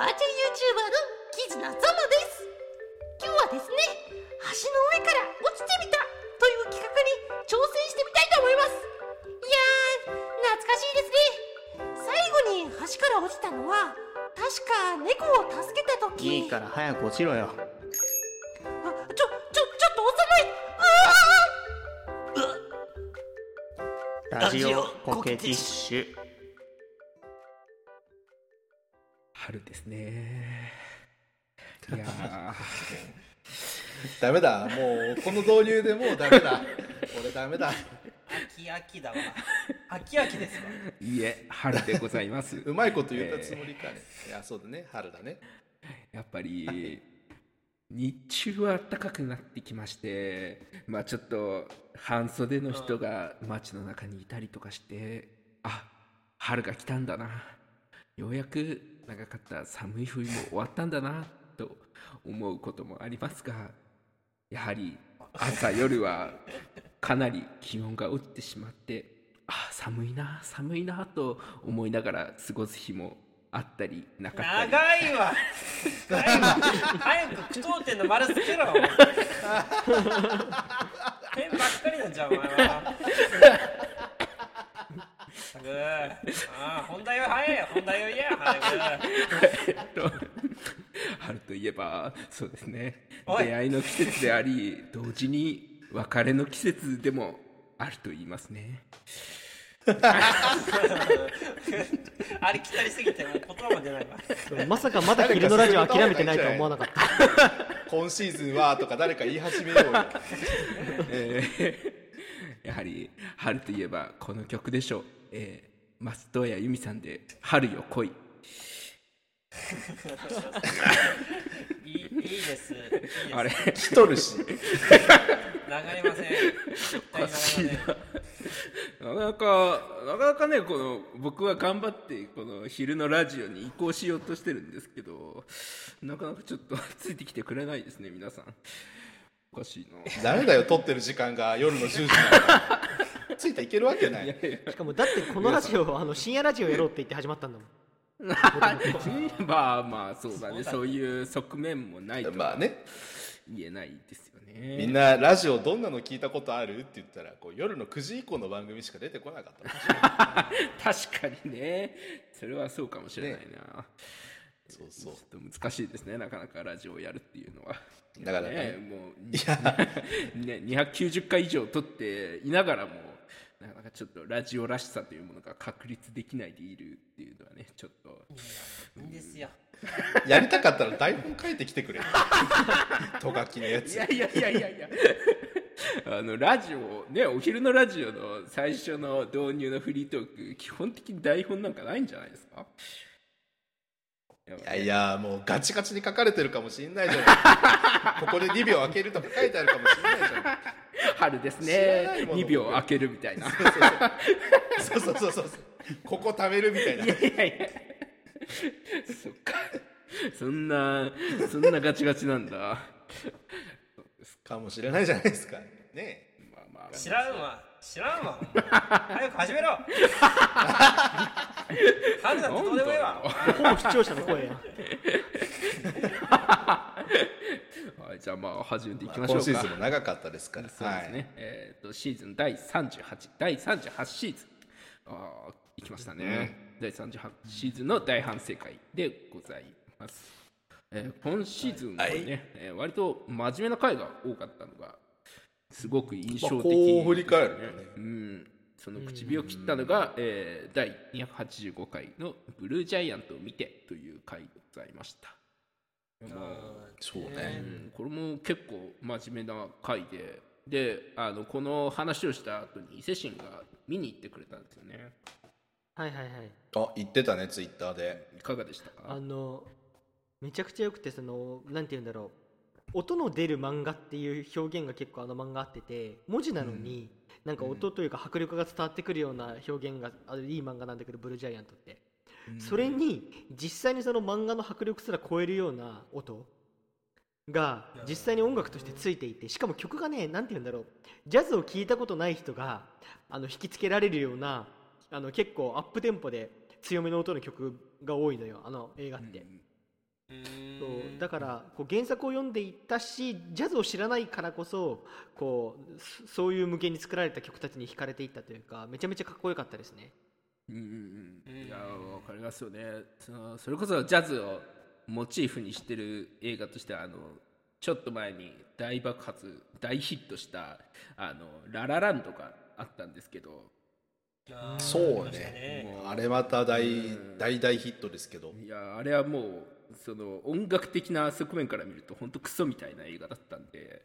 バーチャル YouTuber のキズナザマです。今日はですね橋の上から落ちてみたという企画に挑戦してみたいと思います。いやー懐かしいですね。最後に橋から落ちたのは確か猫を助けた時。いいから早く落ちろよ。あちょちょちょっと幼い。ラジオコケティッシュ春ですね。いや ダメだ。もうこの導入でもうダメだ。俺ダメだ。秋秋だわ。秋秋ですわ。ーいいえ春でございます。うまいこと言ったつもりかね、いやそうだね。春だね。やっぱり日中は暖かくなってきましてまあちょっと半袖の人が街の中にいたりとかしてあ春が来たんだな。ようやく長かった寒い冬も終わったんだなと思うこともありますがやはり朝夜はかなり気温が落ちてしまってあ寒いな寒いなと思いながら過ごす日もあったりなかったり。長いわ。長いわ早く句読点の丸つけろ。ペンばっかりなんじゃんお前はったくああ本題は早いよ本題を言えよ早くえっと春といえばそうですね。出会いの季節であり同時に別れの季節でもあると言いますね。ありきたりすぎてもう言葉も出ないわ。まさかまだ昼のラジオ諦めてないとは思わなかった。今シーズンはとか誰か言い始めようよ えーやはり春といえばこの曲でしょう、えー、松任谷由実さんで「春よ来 いいいいいです。いいです」あれ？来とるし流れません絶対流れませんなかなかなかなかねこの僕は頑張ってこの昼のラジオに移行しようとしてるんですけどなかなかちょっとついてきてくれないですね皆さん。おかしいな。ダメだよ撮ってる時間が夜の10時なんだついていけるわけない。しかもだってこのラジオあの深夜ラジオやろうって言って始まったんだもん。まあまあそうだね。そういう側面もないとはまあね。言えないですよね。みんなラジオどんなの聞いたことあるって言ったらこう夜の9時以降の番組しか出てこなかった。確かにね。それはそうかもしれないな、そうそう。ちょっと難しいですね。なかなかラジオをやるっていうのは。だからね。ねもういや。ね、290回以上撮っていながらもなかなかちょっとラジオらしさというものが確立できないでいるっていうのはねちょっと。いいんですよ。やりたかったら台本書いてきてくれとがきのやつ。いやいやいやいやいや。あのラジオねお昼のラジオの最初の導入のフリートーク基本的に台本なんかないんじゃないですか？いいやいやもうガチガチに書かれてるかもしんないじゃない ここで2秒開けるとか書いてあるかもしんないじゃない春ですね。ないもの2秒開けるみたいなそう。そうそうそうそう。ここ食べるみたいな。いやいやいや。そっか。そんなそんなガチガチなんだ。かもしれないじゃないですか。ねまあまあ。知らんわ知らんわ。早く始めろ。春なんてどうでもいいわ。ほぼ視聴者の声や。はい、じゃあまあ始めていきましょうか。今シーズンも長かったですから。そうですね。えっ、とシーズン第38第38シーズン。ああいきましたね。第38シーズンの大反省会でございます。えー今シーズンはね、はい。えー割と真面目な回が多かったのがすごく印象的、まあこう振り返るとね。うん。その口火を切ったのが、えー第285回の「ブルージャイアントを見て」という回でございました。まあそううねん。これも結構真面目な回で。であのこの話をした後に伊勢神が見に行ってくれたんですよね。はいはいはい。あ言ってたねツイッターで。いかがでしたか？あのめちゃくちゃよくてそのなんて言うんだろう音の出る漫画っていう表現が結構あの漫画あってて文字なのに、なんか音というか迫力が伝わってくるような表現があるいい漫画なんだけどブルージャイアントって、それに実際にその漫画の迫力すら超えるような音が実際に音楽としてついていてしかも曲がねなんて言うんだろう。ジャズを聴いたことない人があの引きつけられるようなあの結構アップテンポで強めの音の曲が多いのよあの映画って、うーんそうだからこう原作を読んでいったしジャズを知らないからこそこうそそういう向けに作られた曲たちに惹かれていったというかめちゃめちゃかっこよかったですね。うんうんうん。いやわかりますよね。そのそれこそジャズをモチーフにしてる映画としてはあのちょっと前に大爆発大ヒットしたあのララランドがあったんですけど。そうありましたね。あれまた大大大ヒットですけど。いやあれはもうその音楽的な側面から見ると本当クソみたいな映画だったんで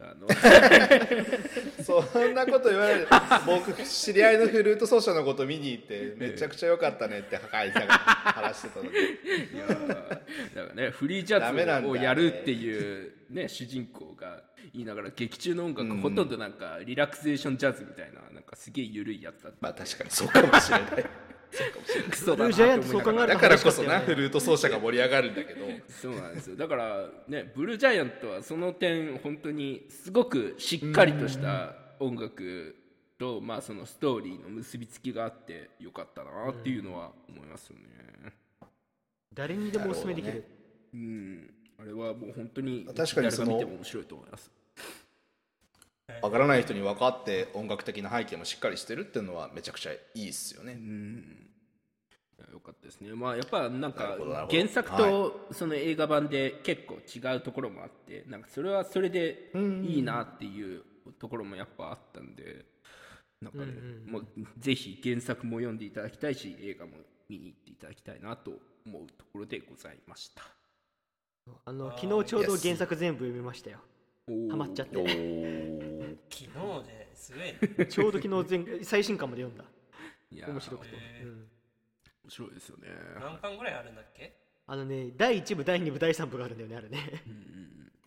あの そんなこと言われる僕知り合いのフルート奏者のこと見に行ってめちゃくちゃ良かったねって破壊さが話してたのでいやーだからねフリージャズをやるっていうね主人公が言いながら劇中の音楽、うんほとんどなんかリラクゼーションジャズみたいななんかすげえ緩いやつだったまあ確かにそうかもしれないクソだなブルージャイアントと思いながらだからこそなフルート奏者が盛り上がるんだけど。そうなんですよ。だからねブルージャイアントはその点本当にすごくしっかりとした音楽と、まあ、そのストーリーの結びつきがあってよかったなっていうのは思いますよね。誰にでもおすすめできる。うん。あれはもう本当に確かにその誰が見ても面白いと思いますわからない人に分かって音楽的な背景もしっかりしてるっていうのはめちゃくちゃいいっすよね。うん。よかったですね。まあやっぱなんなか原作とその映画版で結構違うところもあってなんかそれはそれでいいなっていうところもやっぱあったんでなんかね、もうぜひ原作も読んでいただきたいし映画も見に行っていただきたいなと思うところでございました。あの昨日ちょうど原作全部読みましたよ。ハマっちゃっおてー昨日ですごいね。ちょうど昨日全最新刊まで読んだ。いやー。面白くて、へー。うん、面白いですよね。何巻ぐらいあるんだっけ？あのね第1部第2部第3部があるんだよねあれね。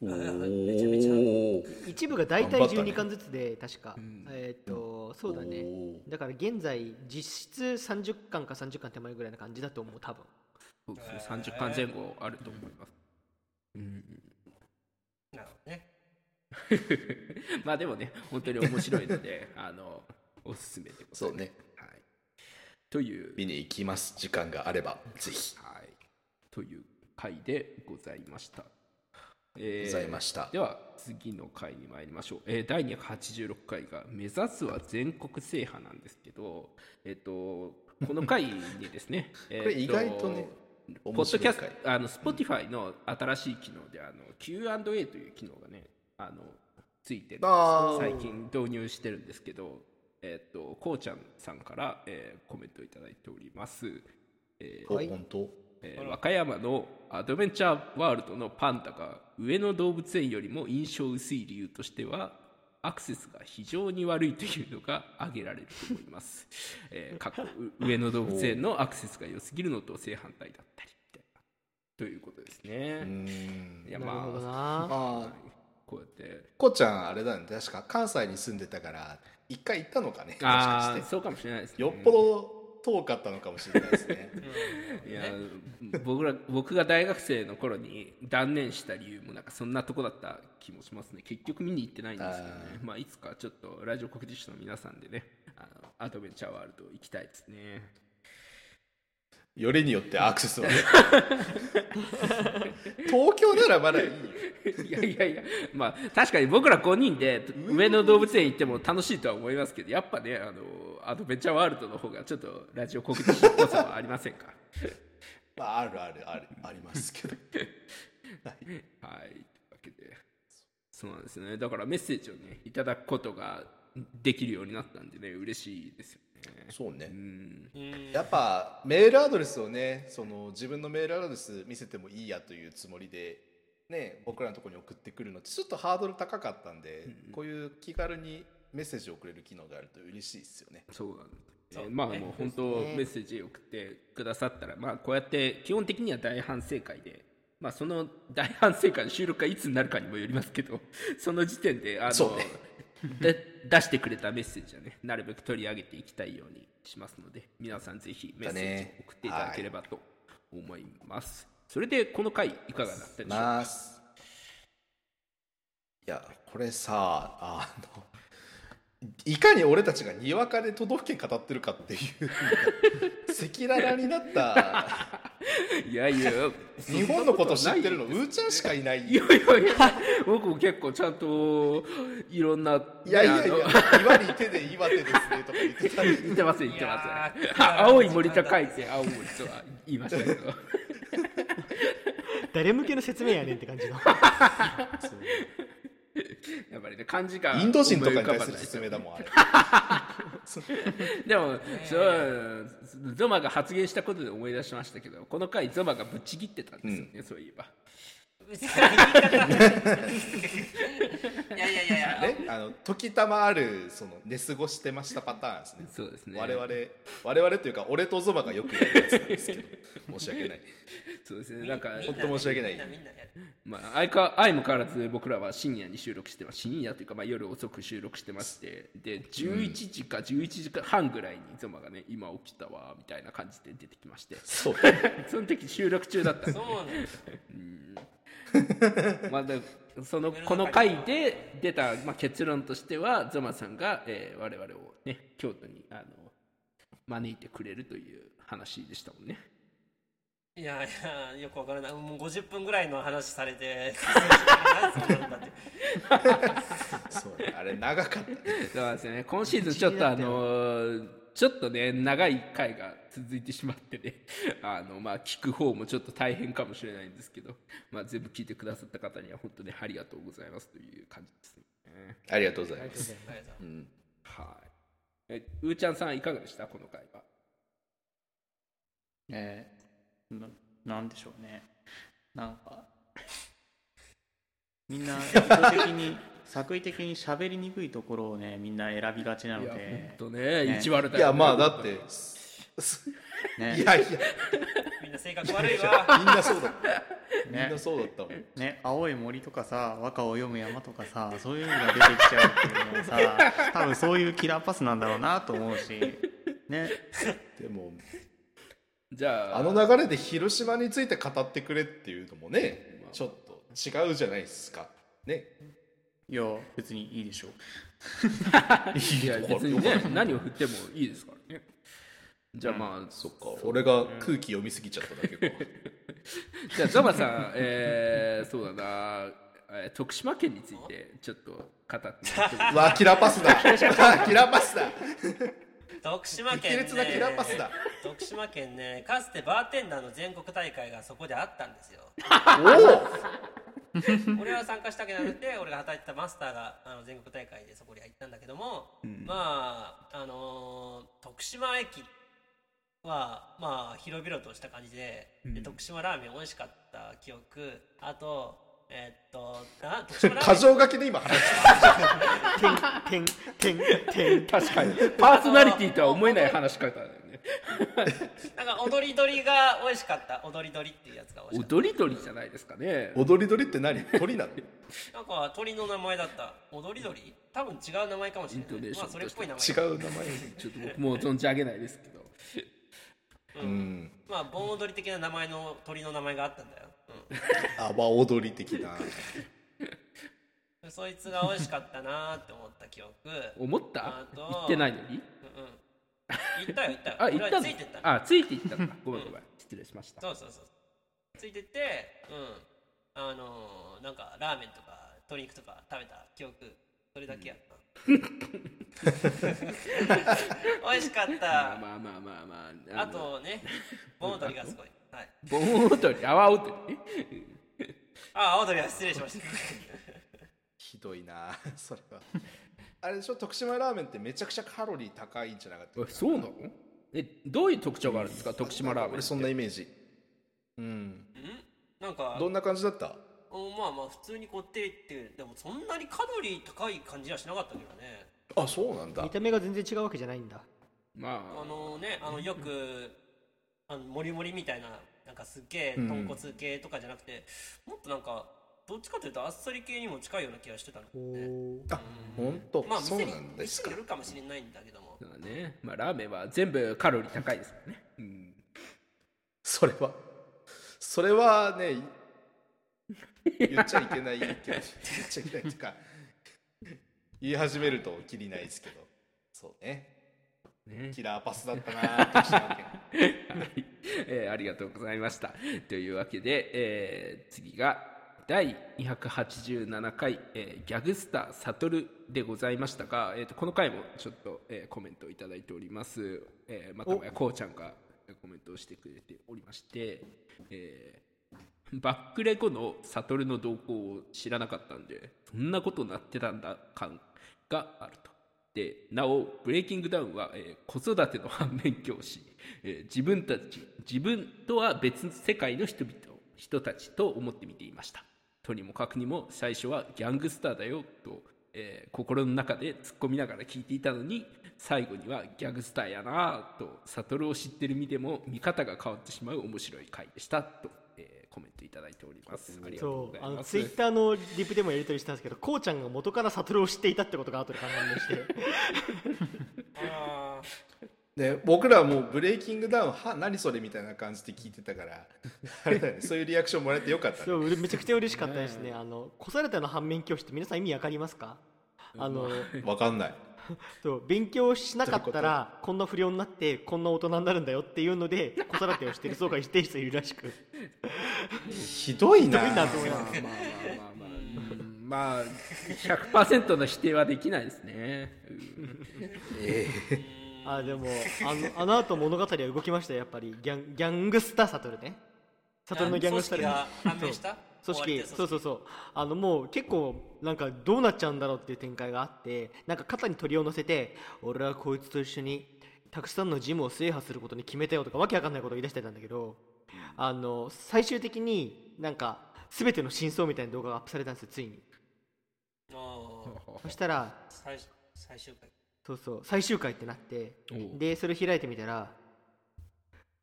おめちゃめちゃ。部が大体頑張ったね。12巻ずつで確か、えーっとそうだね。だから現在実質30巻か30巻手前ぐらいな感じだと思う多分。そうですね。30巻前後あると思います、うん。なるほどね まあでもね本当に面白いので あのおすすめでございます。そうね。はい、という。見に行きます時間があればぜひ。はい、という回でございました。えーございました。では次の回に参りましょう、えー第286回が「目指すは全国制覇」なんですけど、えっとこの回にですね これ意外とねポッドキャストあの Spotify の新しい機能であの Q&A という機能がねあのついてる最近導入してるんですけどえっとこうちゃんさんから、えーコメントいただいております、えーお本当。えー和歌山のアドベンチャーワールドのパンダが上野動物園よりも印象薄い理由としてはアクセスが非常に悪いというのが挙げられると思います、えー過去う上野動物園のアクセスが良すぎるのと正反対だったりみたいなということですうねいやなるほどまああこうやって。こっちゃんあれだね。確か関西に住んでたから一回行ったのかね。ああそうかもしれないですね。よっぽど遠かったのかもしれないですね。いや僕ら僕が大学生の頃に断念した理由もなんかそんなとこだった気もしますね。結局見に行ってないんですけどね。まあいつかちょっとラジオ国実の皆さんでねあのアドベンチャーワールド行きたいですねよりによってアクセスは 東京ならまだいい。よいやいやいやまあ確かに僕ら5人で上野動物園行っても楽しいとは思いますけどやっぱねあのアドベンチャーワールドの方がちょっとラジオ国実っぽさはありませんか？まああるあるあるありますけど。はい、というわけで、そうなんですね。だからメッセージをね、いただくことができるようになったんでね、嬉しいですよ。ね。そうね。うん、やっぱメールアドレスをねその自分のメールアドレス見せてもいいやというつもりでね僕らのところに送ってくるのってちょっとハードル高かったんで、こういう気軽にメッセージを送れる機能があると嬉しいですよね。そうなんです。えーまあもう本当メッセージ送ってくださったら、まあこうやって基本的には大反省会で、まあその大反省会の収録がいつになるかにもよりますけど、その時点で、あの、そうね。で出してくれたメッセージはね、なるべく取り上げていきたいようにしますので、皆さんぜひメッセージを送っていただければと思います。それでこの回いかがだったでしょうか？ます。いやこれさあのいかに俺たちがにわかで都道府県語ってるかっていう赤裸々になったいやいや日本のこと知ってるのうーちゃんしかいない。いやいやいや僕も結構ちゃんといろんないやいやいや岩に手で岩手ですねとか言ってた言ってません言ってませんいやー。あ青い森と書いて青森とは言いましたけど 誰向けの説明やねんって感じの やっぱりね漢字がインド人とかに対する説明だもんあれ。でも、そうゾマが発言したことで思い出しましたけどこの回ゾマがぶっちぎってたんですよね、そういえば。言いやいやいやいや、ねあの時たまあるその寝過ごしてましたパターンですね。そうですね。我々我々というか俺とゾマがよくやるやつなんですけど申し訳ない。そうですね。なんか本当申し訳ない。みんなみんなやる。まあ、相か相も変わらず僕らは深夜に収録してます。深夜というか、まあ、夜遅く収録してまして。で11時か11時半ぐらいにゾマがね今起きたわみたいな感じで出てきまして。そう。その時収録中だったんで。そうなんですよまだそのこの回で出た、まあ、結論としてはゾマさんが、えー我々をね京都にあの招いてくれるという話でしたもんね。いやいやよくわからない。もう50分ぐらいの話されて何そう。あれ長かった。ね そうですね。今シーズンちょっとあのちょっとね長い回が続いてしまってね。あのまあ聞く方もちょっと大変かもしれないんですけど、まあ、全部聞いてくださった方には本当にありがとうございますという感じですね。ありがとうございます。はい。えうーちゃんさんいかがでした？この回はえーななんでしょうね。なんかみんな意図的に 作為的に喋りにくいところをねみんな選びがちないのやで本当ね。ね。意地悪だよ、ね、いやまあだってね。いやいや。みんな性格悪いわ。みんなそうだった。みんねなそうだった。もんね。青い森とかさ和歌を読む山とかさそういうのが出てきちゃうっていうのはさ多分そういうキラーパスなんだろうなと思うし。ね。でもじゃああの流れで広島について語ってくれっていうのもねちょっと違うじゃないですか。ね。いや別にいいでしょう。いや別にね何を振ってもいいですから。ねじゃあまあ、そっか。俺が空気読みすぎちゃっただけか。じゃあゾマさん、えー、そうだな、えー徳島県についてちょっと語って。う わキラパスだ。キラパスだ。徳島県、ね、激烈なキラーパスだ。徳島県ねかつてバーテンダーの全国大会がそこであったんですよ。俺は参加したわけなくて俺が働いてたマスターがあの全国大会でそこには行ったんだけども、まああのー徳島駅はまあ広々とした感じで,、で徳島ラーメン美味しかった記憶。あとえーっとな 徳島ラーメン。書きで今話しててんてんてん確かに。パーソナリティとは思えない話し方だよね。なんか踊り鳥が美味しかった。踊り鳥っていうやつが美味しかった。踊り鳥じゃないですかね。踊り鳥って何？鳥なの？なんか鳥の名前だった。踊り鳥？多分違う名前かもしれない。まあそれっぽい名前。違う名前。ちょっと僕もう存じ上げないですけどうん。まあ盆踊り的な名前の鳥の名前があったんだよ、阿波踊り的な。うん、そいつが美味しかったなーって思った記憶。思った？あと言ってないのに？うんうん。行ったよ行ったよ。あ行ったついてったあついていったのか。ごめんごめん。失礼しました。そうそうそう。ついてってうん。あのー、なんかラーメンとか鶏肉とか食べた記憶。それだけやった、美味しかった、まあまあまあまあまあ。あとね盆踊りがすごい。はい。盆踊り阿波踊り？あ青鳥は失礼しました。ひどいなそれは。あれでしょ？徳島ラーメンってめちゃくちゃカロリー高いんじゃなかったえそうなの？えどういう特徴があるんですか？徳島ラーメンって。俺そんなイメージ。うん。ん？なんかどんな感じだった？うんまあまあ普通にこってりってでもそんなにカロリー高い感じはしなかったけどね。あそうなんだ。見た目が全然違うわけじゃないんだ。まあ。のねあのよくあのモリモリみたいななんかすっげえうん豚骨系とかじゃなくて、もっとなんかどっちかというとあっさり系にも近いような気がしてたの。おねーあ本当？まあ店に店によるかもしれないんだけども。だね。まあラーメンは全部カロリー高いですからね。うん。それはそれはねい言っちゃいけないけど言っちゃいけないっていうか言い始めるときりないですけど。そうね。ね。キラーパスだったな徳島県えーーありがとうございました。というわけで、えー次が第287回、えーギャグスターサトルでございましたが、えー、とこの回もちょっと、えーコメントをいただいております、えーまたもやこうちゃんがコメントをしてくれておりまして、えーバックレ後のサトルの動向を知らなかったんでそんなことなってたんだ感があると。でなおブレイキングダウンは、えー子育ての反面教師、えー自分たち自分とは別世界の人々人たちと思って見ていました。とにもかくにも最初はギャングスターだよと、えー心の中で突っ込みながら聞いていたのに最後にはギャグスターやなと悟を知ってる身でも見方が変わってしまう面白い回でしたと、だいております。ありがとうそうあのございます。ツイッターのリプでもやり取りしたんですけどこうちゃんが元から悟を知っていたってことが後で判明して。あ で僕らはもうブレイキングダウンは何それみたいな感じで聞いてたから そういうリアクションもらえてよかったね。そうめちゃくちゃ嬉しかったですね。あの子育ての反面教師って皆さん意味わかりますか？あのわかんない そう勉強しなかったらこんな不良になってこんな大人になるんだよっていうので子育てをしてる層が一定数いるらしく。ひどいな。ひどいなと思います。まあまあまあまあ。うんまあ100%の否定はできないですね、うんえ。あでもあのあの後物語は動きましたよやっぱり。ギャンギャングスターサトルね。サトルのギャングスターが判明した？組織。そうそうそう。あのもう結構なんかどうなっちゃうんだろうっていう展開があってなんか肩に鳥を乗せて俺はこいつと一緒にたくさんのジムを制覇することに決めたよとかわけわかんないことを言い出してたんだけどあの最終的になんか全ての真相みたいな動画がアップされたんですよついに。そしたら最最終回。そうそう最終回ってなってでそれ開いてみたら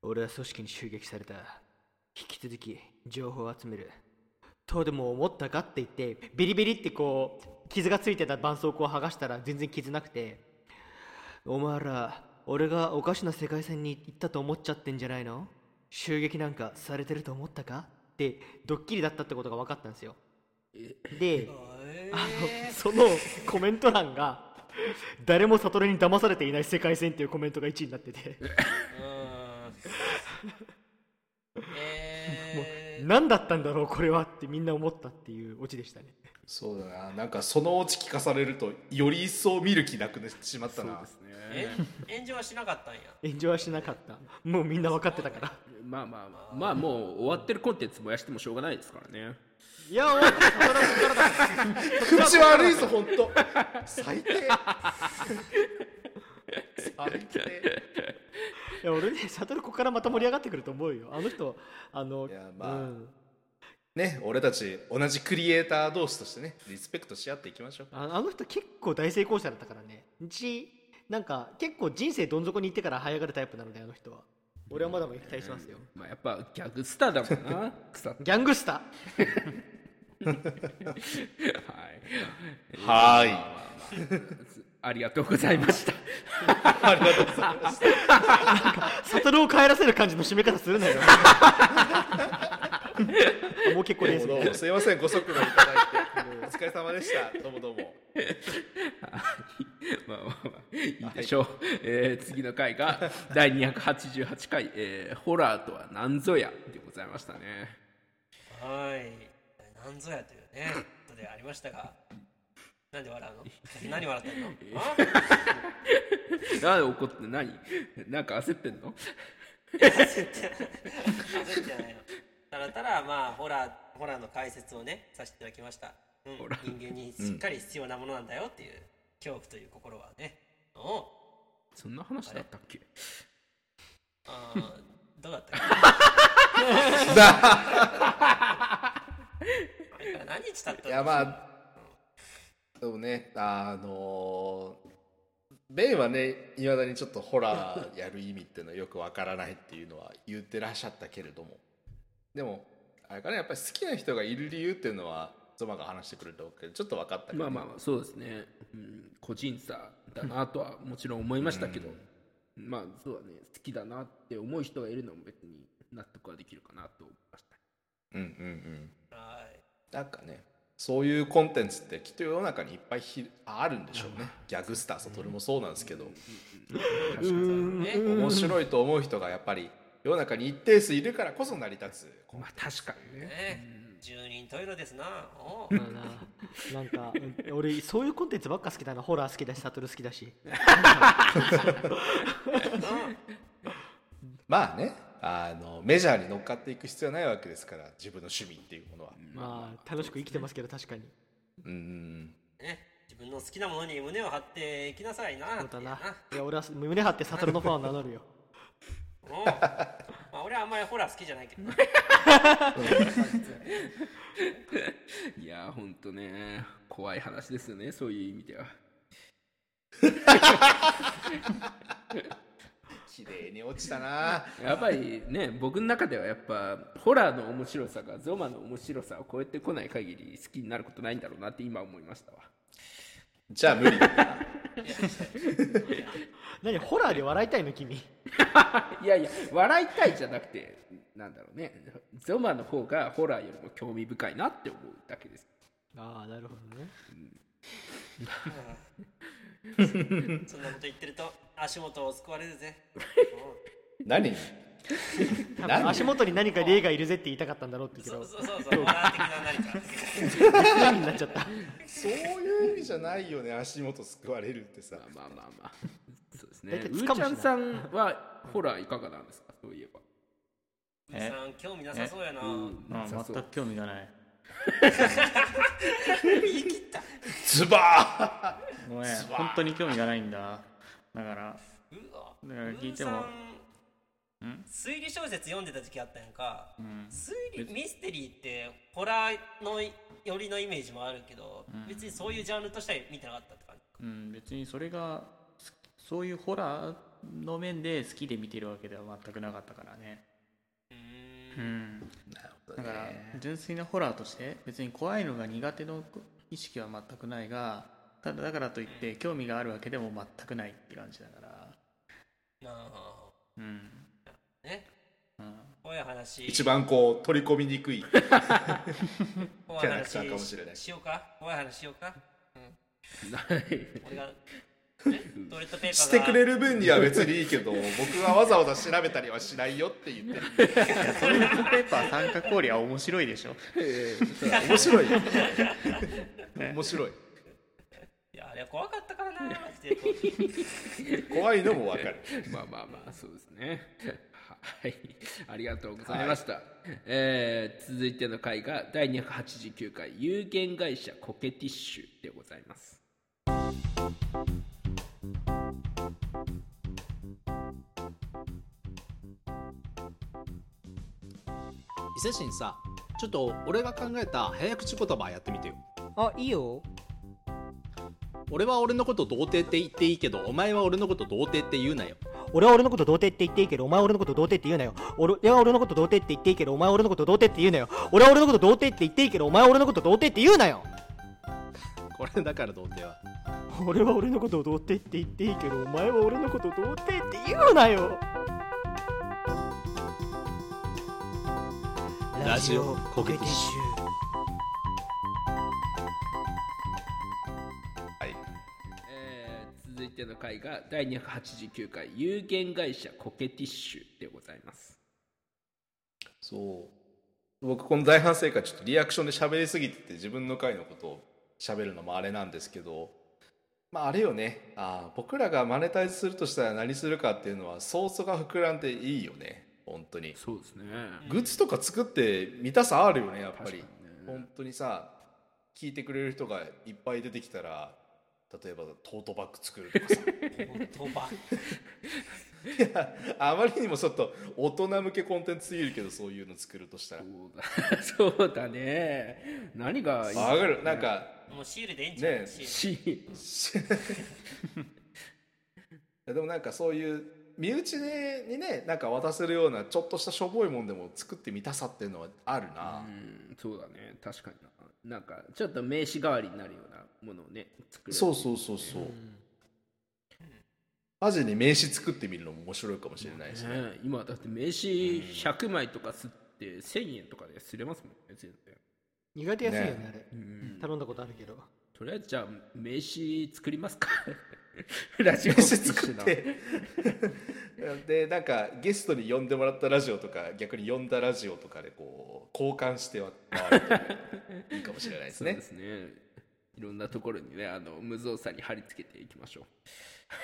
俺は組織に襲撃された。引き続き情報を集めるとでも思ったかって言ってビリビリってこう傷がついてた絆創膏を剥がしたら全然傷なくてお前ら俺がおかしな世界線に行ったと思っちゃってんじゃないの？襲撃なんかされてると思ったか？ってドッキリだったってことが分かったんですよ。であのそのコメント欄が誰も悟に騙されていない世界線っていうコメントが1位になってて。えー。何だったんだろうこれはってみんな思ったっていうオチでしたね。そうだな。なんかそのオチ聞かされるとより一層見る気なくなってしまったな。そうですね。え炎上はしなかったんや。炎上はしなかった。もうみんな分かってたから。まあまあまあ。まあもう終わってるコンテンツ燃やしてもしょうがないですからね。いや終わった悟らここから。だ 口悪いぞ本当最低。最低いや俺ね悟ここからまた盛り上がってくると思うよ。あの人あのいやまあうん、ね俺たち同じクリエイター同士としてねリスペクトし合っていきましょう。ああの人結構大成功者だったからね。うちなんか結構人生どん底に行ってから這い上がるタイプなのであの人は。俺はまだまだ期待しますよ。まあやっぱギャグスターだもんな。草 ギャングスター。はい。はーい ありがとうございましたありがとうございます。悟を帰らせる感じの締め方するなよ。もう結構ですどうもどうも。すいませんご足労いただいて。お疲れ様でした。どうもどうも。まあまあまあいいでしょう、えー次の回が第288回、えーホラーとは何ぞや」でございましたね。はい。なんぞやというねことでありましたがなんで笑うの？何笑ってんの？あ？なんで怒って何？なんか焦ってんの？焦ってない。のただただまあホラーホラーの解説をねさせていただきました、うん、人間にしっかり必要なものなんだよっていう恐怖という心はね。おそんな話だったっけ？あーどうだった？っけ何日経ったいやまあでもねあのベンはねいまだにちょっとホラーやる意味っていうのはよくわからないっていうのは言ってらっしゃったけれども。でもあれかねやっぱり好きな人がいる理由っていうのはゾマが話してくれたわけでちょっと分かったけど、まあまあまあそうですね、うん、個人差だなとはもちろん思いましたけど、まあそうだね好きだなって思う人がいるのも別に納得はできるかなと思いました。うんうんうん。はい。なんかねそういうコンテンツってきっと世の中にいっぱいひあるんでしょうね。ギャグスターそれもそうなんですけど。確かにね面白いと思う人がやっぱり世の中に一定数いるからこそ成り立つまあ確かにね。ね。十人十色ですな。な。なんかうん俺そういうコンテンツばっか好きだな。ホラー好きだしサトル好きだし。まあねあのメジャーに乗っかっていく必要はないわけですから自分の趣味っていうものは。まあ楽しく生きてますけど確かに。うんね自分の好きなものに胸を張っていきなさいな。そうだな。いうな。いや俺は胸張ってサトルのファンを名乗るよ。おまあ俺はあんまりホラー好きじゃないけどいやーほんとね。怖い話ですよねそういう意味では 綺麗に落ちたな。やっぱりね僕の中ではやっぱホラーの面白さがゾマの面白さを超えてこない限り好きになることないんだろうなって今思いましたわ。じゃあ無理。だ な何ホラーで笑いたいの君？いやいや笑いたいじゃなくてなんだろうね。ゾマの方がホラーよりも興味深いなって思うだけです。ああなるほどね。そんなこと言ってると足元を救われるぜ。何？足元に何か霊がいるぜって言いたかったんだろうって言そうそうそうそう。ホラー的な何か。ど何になっちゃった。そういう意味じゃないよね足元救われるってさ。まあまあまあ。そうですね。うーちゃんさんはホラーいかがなんですか？そういえば。え？さん興味なさそうやな。うんまあ全く興味がない。言い切った。ズバごめん。本当に興味がないんだだからうわだから聞いても。推理小説読んでた時期あったやんか、ん。推理ミステリーってホラーのよりのイメージもあるけど、別にそういうジャンルとしては見てなかったって感じうん別にそれがすそういうホラーの面で好きで見てるわけでは全くなかったからね。うーん。うん。なるほだから純粋なホラーとして別に怖いのが苦手の意識は全くないがただだからといって興味があるわけでも全くないって感じだから。なあ。うん。ね。うん。怖い話。一番こう取り込みにくい。怖いキャラクター話かもしれない。しようか？怖い話しようか？はい。俺がね？トイレットペーパーが。してくれる分には別にいいけど僕はわざわざ調べたりはしないよって言ってる。トイレットペーパー三角氷は面白いでしょ。面白い。面白い。いやあれは怖かったからな 怖いのもわかる。まあまあまあそうですね。はい。ありがとうございました、えー続いての回が第289回有限会社コケティッシュでございます。伊勢神さちょっと俺が考えた早口言葉やってみてよ。あいいよ俺は俺のこと童貞って言っていいけどお前は俺のこと童貞って言うなよ。俺は俺のこと童貞って言っていいけどお前は俺のこと童貞って言うなよ。俺は俺のこと童貞って言っていいけどお前は俺のこと童貞って言うなよ。俺は俺のこと童貞って言っていいけどお前は俺のこと童貞って言うなよ。これだから童貞は。俺は俺のことを童貞って言っていいけどお前は俺のことを童貞って言うなよ。ラジオコケティッシはが第289回有限会社コケティッシュでございます。そう。僕この大反省会ちょっとリアクションで喋りすぎてて自分の回のことを喋るのもあれなんですけどまああれよね。あー僕らがマネタイズするとしたら何するかっていうのはソースが膨らんでいいよね。本当に。そうですね。グッズとか作って見たさあるよねやっぱり。ね。本当にさ聞いてくれる人がいっぱい出てきたら例えばトートバッグ作るとかさ。言葉いやあまりにもちょっと大人向けコンテンツすぎるけどそういうの作るとしたら。そうだ。そうだね。何がいいあわかる。なんかもうシールでいいんじゃない、ねシール。し でもなんかそういう身内にねなんか渡せるようなちょっとしたしょぼいもんでも作ってみたさっていうのはあるな、うんそうだね。確かにななんかちょっと名刺代わりになるようなものをね作る。そうそうそうそう、マジに名刺作ってみるのも面白いかもしれないしね、ね今だって名刺100枚とかすって1000円とかですれますもんね全然。意外と安いよねねあれ、うん頼んだことあるけど。とりあえずじゃあ名刺作りますか ラジオ作っのて。でなんかゲストに呼んでもらったラジオとか逆に呼んだラジオとかでこう交換しては回るといいいかもしれないですね。そうですね。いろんなところにねあの無造作に貼り付けていきましょう。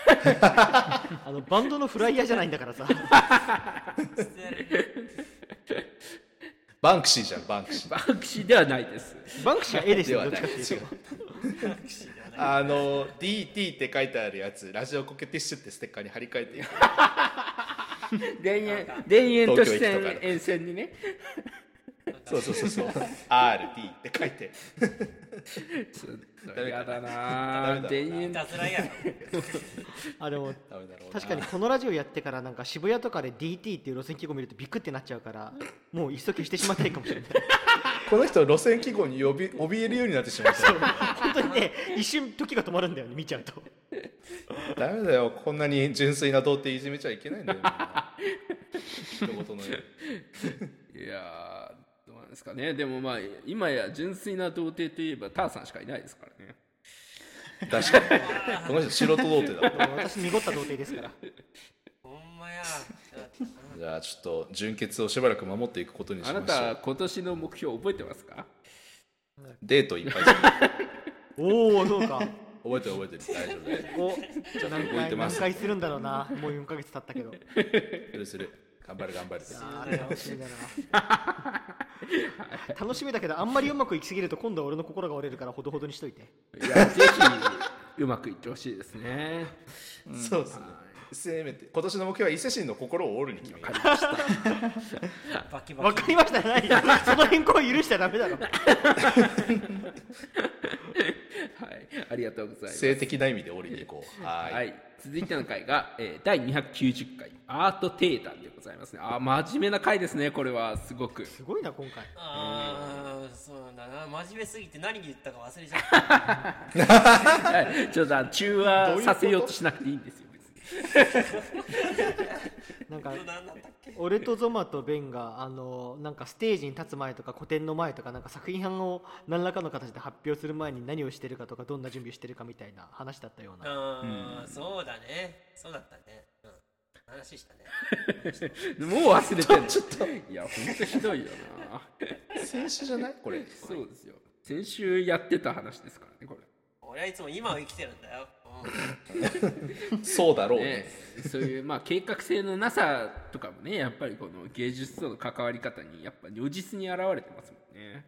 あのバンドのフライヤーじゃないんだからさ。バンクシーじゃんバンクシー。バンクシーではないです。バンクシーは絵ですよどっではないちかっていうとあの DT って書いてあるやつラジオコケティッシュってステッカーに貼り替えていく。田園田園都市線沿線にね。そうそうそうそう。RT って書いて。やだな。田園。いたずらやろ あでも確かにこのラジオやってからなんか渋谷とかで DT っていう路線記号見るとビックってなっちゃうからもう一足してしまったらいいかもしれないこの人路線記号に呼び 怯えるようになってしまった。本当にね一瞬時が止まるんだよね見ちゃうと。ダメだよ。こんなに純粋な童貞いじめちゃいけないんだよ。一言のように。いやーどうなんですかね。でもまあ今や純粋な童貞といえばターさんしかいないですからね。確かに。この人素人童貞だ私濁った童貞ですから じゃあちょっと純潔をしばらく守っていくことにしあなましょう。た今年の目標覚えてますか？デートいっぱいおおそうか。覚えてる覚えてる。大丈夫。大丈お何動いて回ます。何回するんだろうな。もう4ヶ月経ったけど。夫するする。頑張る頑張る。あー楽しみだな。楽しみだけどあんまりうまくいきすぎると今度は俺の心が折れるからほどほどにしといて。いやぜひうまくいってほしいですね。そうですねせめて今年の目標は伊勢神の心を折るに決めようバキバキ。わかりました。何 その変更を許しちゃダメだろ。はい。ありがとうございます。性的な意味で折りに行こう。ははい。い、続いての回が、えー第290回。アート定談でございますね。あー真面目な回ですねこれは。すごく。すごいな今回。ああそうだな。真面目すぎて何言ったか忘れちゃった。はい。ちょっとあの中和させようとしなくていいんですよなんか俺とゾマとベンがあのなんかステージに立つ前とか個展の前とかなんか作品を何らかの形で発表する前に何をしてるかとかどんな準備をしてるかみたいな話だったような。ああそうだね。そうだったね。うん。話したね。もう忘れてるちょっと。いやほんとひどいよな。選手じゃない？これ。そうですよ。先週やってた話ですからねこ俺はいつも今を生きてるんだよ、そうだろうれね。ねそういうまあ計画性のなさとかもねやっぱりこの芸術との関わり方にやっぱ如実に現れてますもんね。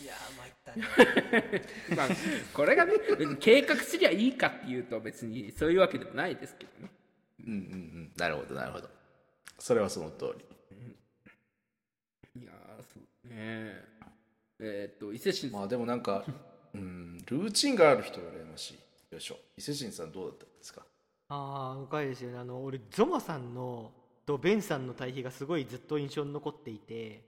うん、いやー参ったね。まあこれがね計画すりゃいいかっていうと別にそういうわけでもないですけどね。うんうんうん。なるほどなるほど。それはその通り。いやーそうね。えーっと伊勢神まあでもなんかうんルーチンがある人が羨ましいよいしょ。伊勢神さんどうだったんですか？ああ深いですよね。あの俺ゾマさんのとベンさんの対比がすごいずっと印象に残っていて、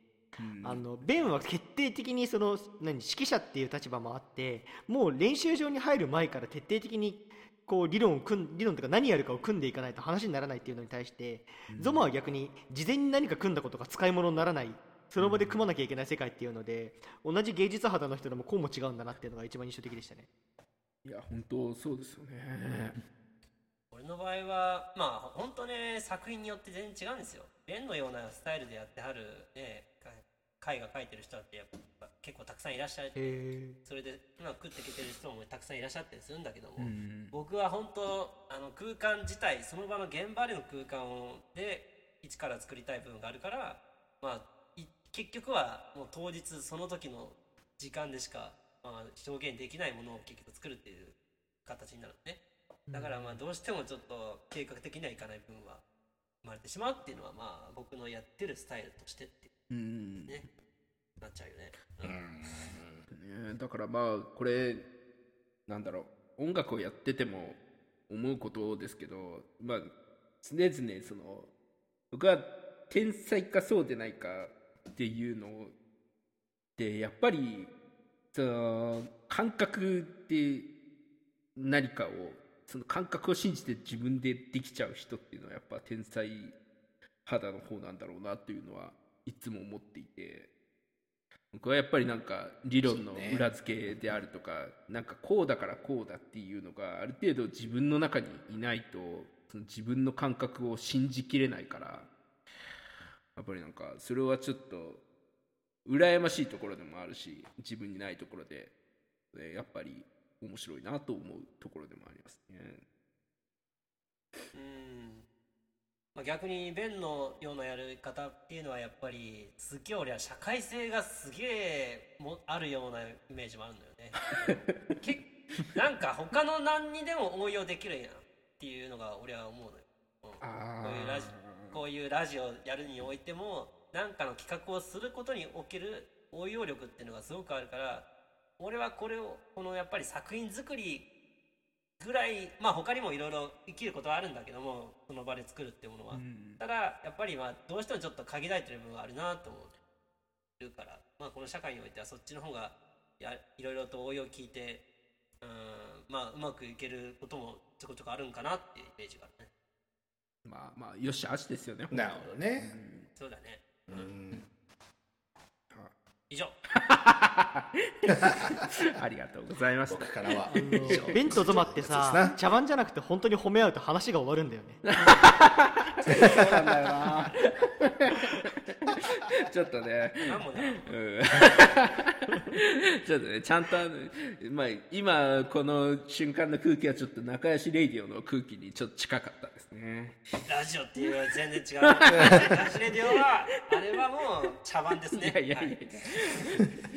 あのベンは決定的にその何指揮者っていう立場もあってもう練習場に入る前から徹底的にこう理論を組ん理論というか何やるかを組んでいかないと話にならないっていうのに対して、ゾマは逆に事前に何か組んだことが使い物にならない。その場で組まなきゃいけない世界っていうので同じ芸術肌の人でもこうも違うんだなっていうのが一番印象的でしたね。いや本当そうですよね。俺の場合はまあ本当ね作品によって全然違うんですよ。ベンのようなスタイルでやってはるねか絵画描いてる人だってやっぱ結構たくさんいらっしゃる。へそれでうまく食っていけてる人もたくさんいらっしゃったりするんだけども、うん。僕は本当あの空間自体その場の現場での空間をで一から作りたい部分があるからまあい結局はもう当日その時の時間でしか、まあ、表現できないものを結局作るっていう形になるのね。だからまあどうしてもちょっと計画的にはいかない部分は生まれてしまうっていうのはまあ僕のやってるスタイルとしてってうん。ねなっちゃうよね、うん。ねだからまあこれなんだろう音楽をやってても思うことですけどまあ常々その僕は天才かそうでないかっていうのでやっぱりその感覚って何かをその感覚を信じて自分でできちゃう人っていうのはやっぱ天才肌の方なんだろうなっていうのはいつも思っていてこれはやっぱりなんか理論の裏付けであるとか、なんかこうだからこうだっていうのがある程度自分の中にいないとその自分の感覚を信じきれないからやっぱりなんかそれはちょっと羨ましいところでもあるし自分にないところでえやっぱり面白いなと思うところでもありますね。うん。まあ、逆にベンのようなやり方っていうのはやっぱりすっげえ俺は社会性がすげえもあるようなイメージもあるのよね。けなんか他の何にでも応用できるやんっていうのが俺は思うのよ、うんあこういうラジこういうラジオやるにおいても何かの企画をすることにおける応用力っていうのがすごくあるから俺はこれをこのやっぱり作品作りぐらいまあ他にもいろいろ生きることはあるんだけどもその場で作るっていうものは、ただやっぱりまあどうしてもちょっと限られてる部分があるなと思うから、まあ、この社会においてはそっちの方がやいろいろと応用聞いてうんまあうまくいけることもちょこちょこあるんかなっていうイメージがあるね。まあまあよしあしですよね。なるほどね、そうだねうん。以上。ありがとうございました。僕。からは。ベンとゾマってさな。茶番じゃなくて本当に褒め合うと話が終わるんだよね。そうなんだよな。ちょっとね。なんもねうん ちょっとね、ちゃんとあの、まあ、今この瞬間の空気はちょっと仲良しレイディオの空気にちょっと近かったですね。ラジオっていうのは全然違うラジレディオはあれはもう茶番ですいねやいやいや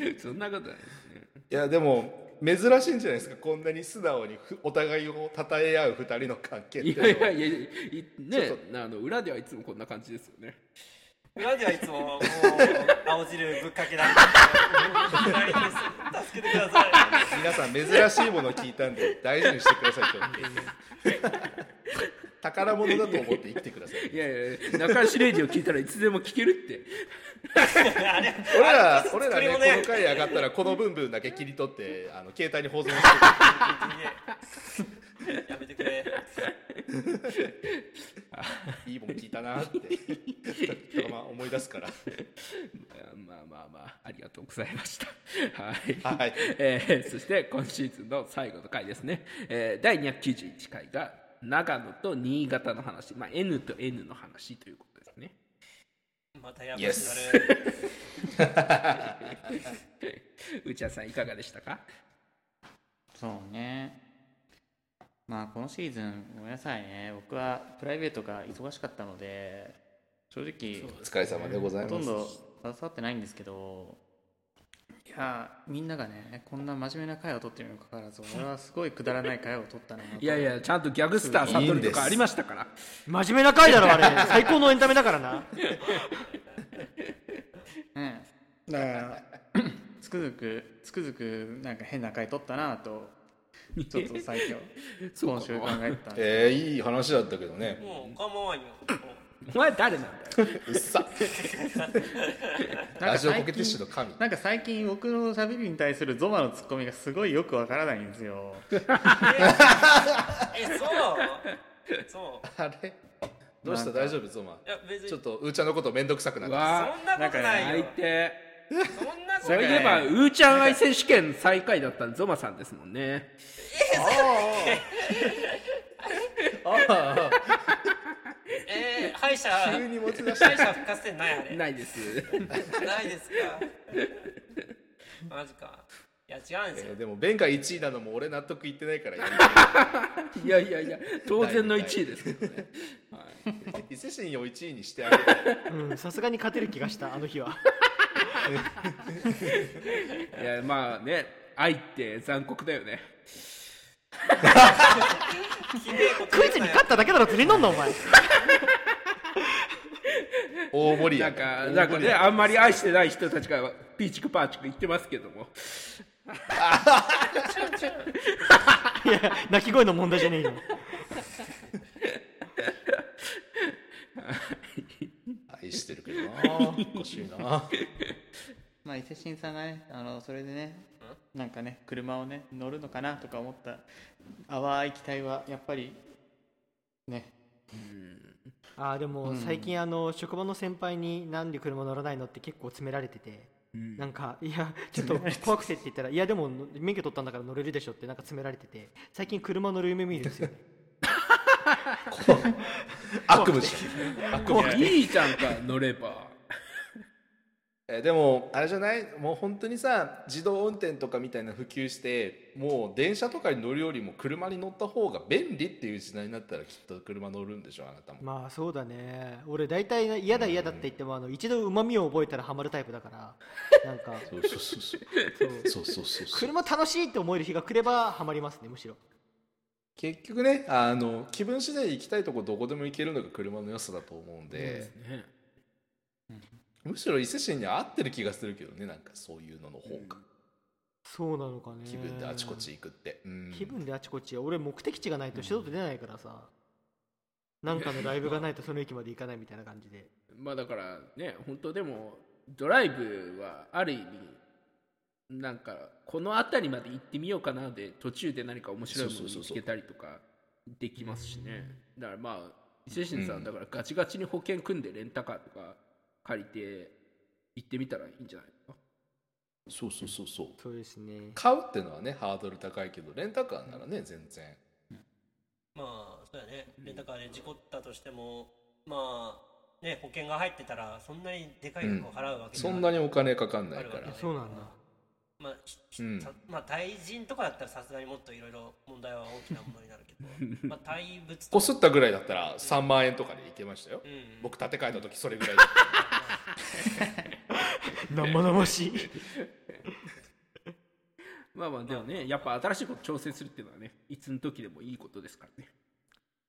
はいそんなことないですね。いやでも珍しいんじゃないですかこんなに素直にふお互いを称え合う二人の関係っていいうのはやいやいやいねあの裏ではいつもこんな感じですよね。裏ではいつももう青汁ぶっかけられて助けてください皆さん珍しいものを聞いたんで大事にしてくださいと宝物だと思って生きてくださいいやいや仲良しレイディオ聞いたらいつでも聞けるって。俺ら俺らねこの回上がったらこの部分だけ切り取ってあの携帯に保存して やめてくれ いいもん聞いたなってまあ思い出すからまあまあまあありがとうございました。はい。はいえーそして今シーズンの最後の回ですね。えー第291回が長野と新潟の話、まあ N と N の話ということですね。またやばい Yes 内田 さんいかがでしたか？そうねまあこのシーズンごめんなさいね。僕はプライベートが忙しかったので正直お疲れ様でございます。ほとんど携わってないんですけどいやみんながねこんな真面目な回を取ってるにもかかわらず俺はすごいくだらない回を取ったなと。いやいやちゃんとギャグスターサトルとかありましたから。真面目な回だろあれ。最高のエンタメだからな。ねだからつくづくつくづくなんか変な回取ったなと ちょっと最強そうか今週考えてたえー、いい話だったけどね。もう構わんよ。お前誰なんだよ。うっさ。ラジオコケ最ティッシュ近の神。なんか最近僕の喋りに対するゾマのツッコミがすごいよくわからないんですよ。えそう？そう。あれ？どうした？大丈夫？ゾマ。いや別に。ちょっとうーちゃんのことめんどくさくなった。わそんなことない相よ手。そんなことそういえば、うーちゃん愛選手権最下位だったのゾマさんですもんね。えー、敗者急に持ち出し。た敗者復活戦ないあれ。ないです。ないですか。マジか。いや違うんですよ。えーでもベンが1位なのも俺納得いってないからや いやいやいや、当然の1位ですけどね。伊勢神を1位にしてあげてうんさすがに勝てる気がしたあの日はいや、まあね、愛って残酷だよね。クイズに勝っただけだろ釣り飲んだお前。大盛り上なんか、なんかね、あんまり愛してない人たちがピーチクパーチク言ってますけども。いや泣き声の問題じゃねえよ。愛してるけどなおかしいなまあ伊勢神さんがねあのそれでねなんかね車をね乗るのかなとか思った淡い期待はやっぱりね。あーでも最近あの職場の先輩になんで車乗らないのって結構詰められててうん。なんかいやちょっと怖くてって言ったらいやでも免許取ったんだから乗れるでしょってなんか詰められてて最近車乗る夢見るんですよ。ね悪夢じゃん。いいじゃんか乗ればえでもあれじゃない？もう本当にさ自動運転とかみたいな普及してもう電車とかに乗るよりも車に乗った方が便利っていう時代になったらきっと車乗るんでしょあなたも。まあそうだね。俺大体嫌だ嫌だって言っても、あの一度うまみを覚えたらハマるタイプだから。なんか。そうそうそうそう。そう。そうそう車楽しいって思える日が来ればハマりますねむしろ。結局ねあの気分次第行きたいとこどこでも行けるのが車の良さだと思うんで、うん、ね、むしろ伊勢神に合ってる気がするけどねなんかそういうのの方が、そうなのかね。気分であちこち行くって、うん。気分であちこち俺目的地がないと外出ないからさ、なんかのライブがないとその駅まで行かないみたいな感じで。まあだからね本当でもドライブはある意味なんかこの辺りまで行ってみようかなで途中で何か面白いものを見つけたりとかできますしね。だからまあ伊勢神さん。だからガチガチに保険組んでレンタカーとか借りて行ってみたらいいんじゃない？そうそうそうそう。そうですね。買うっていうのはねハードル高いけどレンタカーならね全然。まあそうやね。レンタカーで事故ったとしてもまあね保険が入ってたらそんなにでかい額を払うわけそんなににお金かかんないから。あるわけそうなんだまあ、うん。さまあ対人とかだったらさすがにもっといろいろ問題は大きなものになるけど まあ対物とこすったぐらいだったら3万円とかでいけましたよ、うん。僕建て替えた時それぐらいだった。生々しい。まあまあでもねやっぱ新しいこと挑戦するっていうのはねいつの時でもいいことですからね。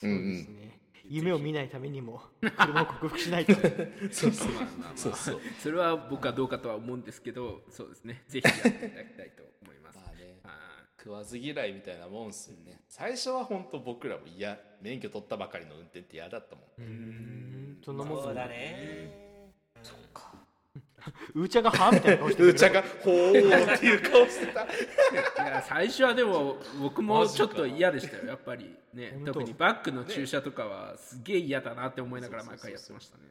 うん。そうですね夢を見ないためにも 車を克服しないと。そうそう。まあまあまあ。そうそう。それは僕はどうかとは思うんですけどそうですね。ぜひやっていただきたいと思います。まあねあ食わず嫌いみたいなもんっすよね。最初は本当僕らも嫌。免許取ったばかりの運転って嫌だったもん、うん。そんなもんそうだね うーちゃんがはみたいな顔してる。うーちゃんが「ほー」っていう顔してた。ー いや最初はでも僕もちょっと嫌でしたよ。やっぱりね特にバックの駐車とかはすげえ嫌だなって思いながら毎回やってましたね。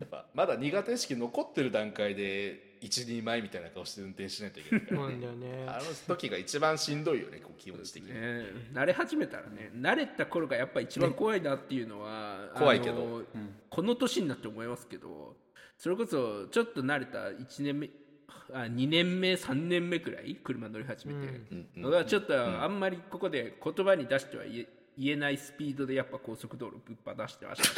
やっぱまだ苦手意識残ってる段階で一人前みたいな顔して運転しないといけないから、なんだよね。あの時が一番しんどいよねこう気持ち的に、ね。慣れ始めたらね慣れた頃がやっぱ一番怖いなっていうのは、怖いけど。この年になって思いますけどそれこそちょっと慣れた1年目あ2年目3年目くらい車乗り始めて、のがちょっとあんまりここで言葉に出しては言え言えないスピードでやっぱ高速道路ぶっ放してましたし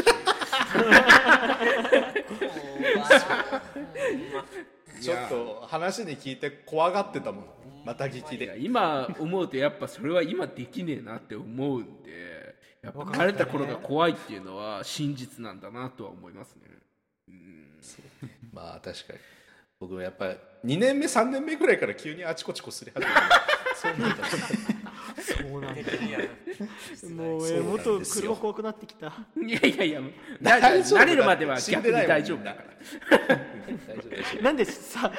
ちょっと話に聞いて怖がってたもん。また聞きで。今思うとやっぱそれは今できねえなって思うんでやっぱ慣れた頃が怖いっていうのは真実なんだなとは思いますね。まあ確かに。僕もやっぱ2年目3年目ぐらいから急にあちこちこすり始めてそうなんだ。そうなんだ。もうえもっと車怖くなってきた。いやいやいや、大丈夫慣れるまでは死ん逆にでないもん大丈夫だから。大丈夫大丈夫。なんでさ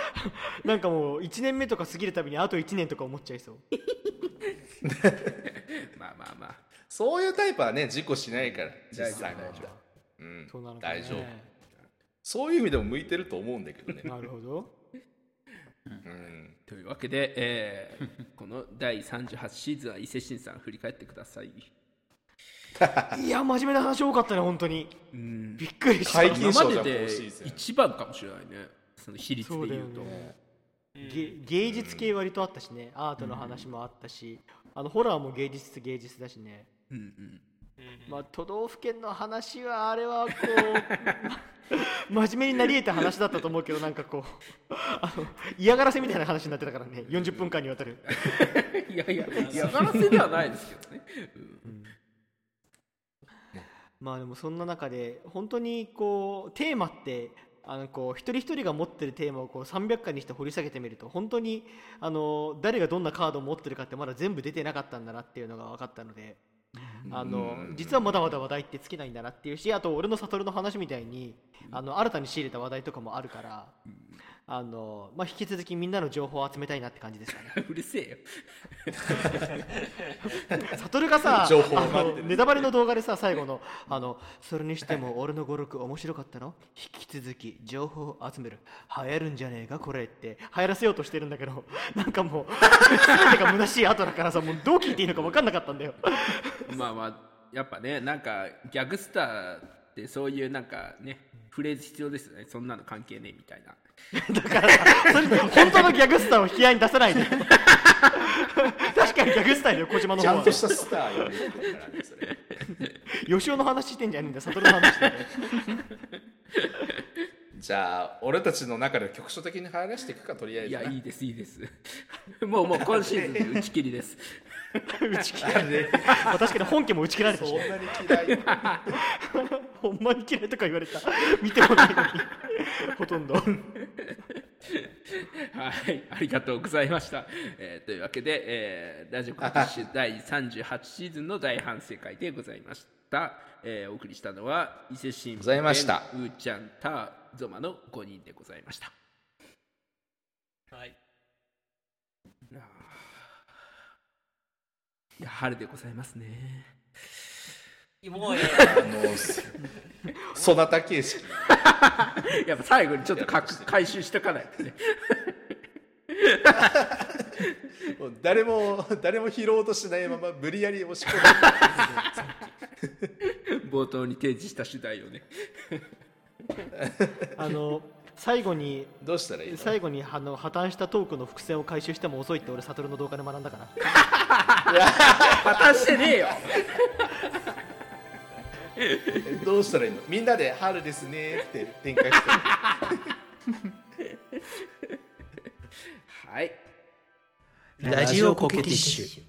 なんかもう1年目とか過ぎるたびにあと1年とか思っちゃいそう。まあまあまあ。そういうタイプはね事故しないから実大丈夫際大丈うん。そうなのかね。大丈夫そういう意味でも向いてると思うんだけどね、なるほど。うん、というわけで、えー この第38シーズンは伊勢神さん振り返ってください。いや真面目な話多かったね本当に。うん。びっくりした。今までで一番かもしれないね。その比率でそうと。芸術系割とあったしね。アートの話もあったし、あのホラーも芸術芸術だしね。うんうん。まあ都道府県の話はあれはこう 真面目になり得た話だったと思うけどなんかこうあの嫌がらせみたいな話になってたからね40分間にわたる。いやいや、嫌がらせではないですけどね。まあでもそんな中で本当にこうテーマってあのこう一人一人が持ってるテーマをこう300回にして掘り下げてみると本当にあの誰がどんなカードを持ってるかってまだ全部出てなかったんだなっていうのが分かったのであの実はまだまだ話題って尽きないんだなっていうしあと俺の悟の話みたいにあの新たに仕入れた話題とかもあるからあの、まあ、引き続きみんなの情報を集めたいなって感じですかね。うるせえよ。悟がさ 情報ネタバレの動画でさ最後のあの「それにしても俺の語録面白かったの？引き続き情報を集める。流行るんじゃねえかこれ」って。流行らせようとしてるんだけどなんかもう全てが虚しい後だからさもうどう聞いていいのか分かんなかったんだよ。まあまあやっぱねなんかギャグスターってそういうなんかねフレーズ必要ですよね。そんなの関係ねえみたいな だからさそれ本当のギャグスターを引き合いに出さないで。確かにギャグスターだよ小島の方は。ちゃんとしたスターよね吉尾の話してんじゃねえんだよ悟の話。だよじゃあ俺たちの中で局所的に流行らしていくかとりあえずな。いいやいですいいです。もうもう今シーズンで打ち切りです 打ち切られまあ確かに本家も打ち切られたしね。そんなに嫌い。ほんまに嫌いとか言われた。見てもないのに。ほとんど。はい、ありがとうございました。えーというわけで、えーラジオコンティッシュ第38シーズンの大反省会でございました。えーお送りしたのは伊勢新聞ございました。うーちゃん、たー、ゾマの5人でございました。はいや春でございますね。もうねあのそなた形式 やっぱ最後にちょっとか回収しとかないとね。誰も誰も拾おうとしないまま無理やり押し込んで 冒頭に提示した主題をね。あの最後にどうしたらいいの？最後にあの破綻したトークの伏線を回収しても遅いって俺悟の動画で学んだから。破綻してねえよ。どうしたらいいの？みんなで「春ですね」って展開して はい。ラジオコケティッシュ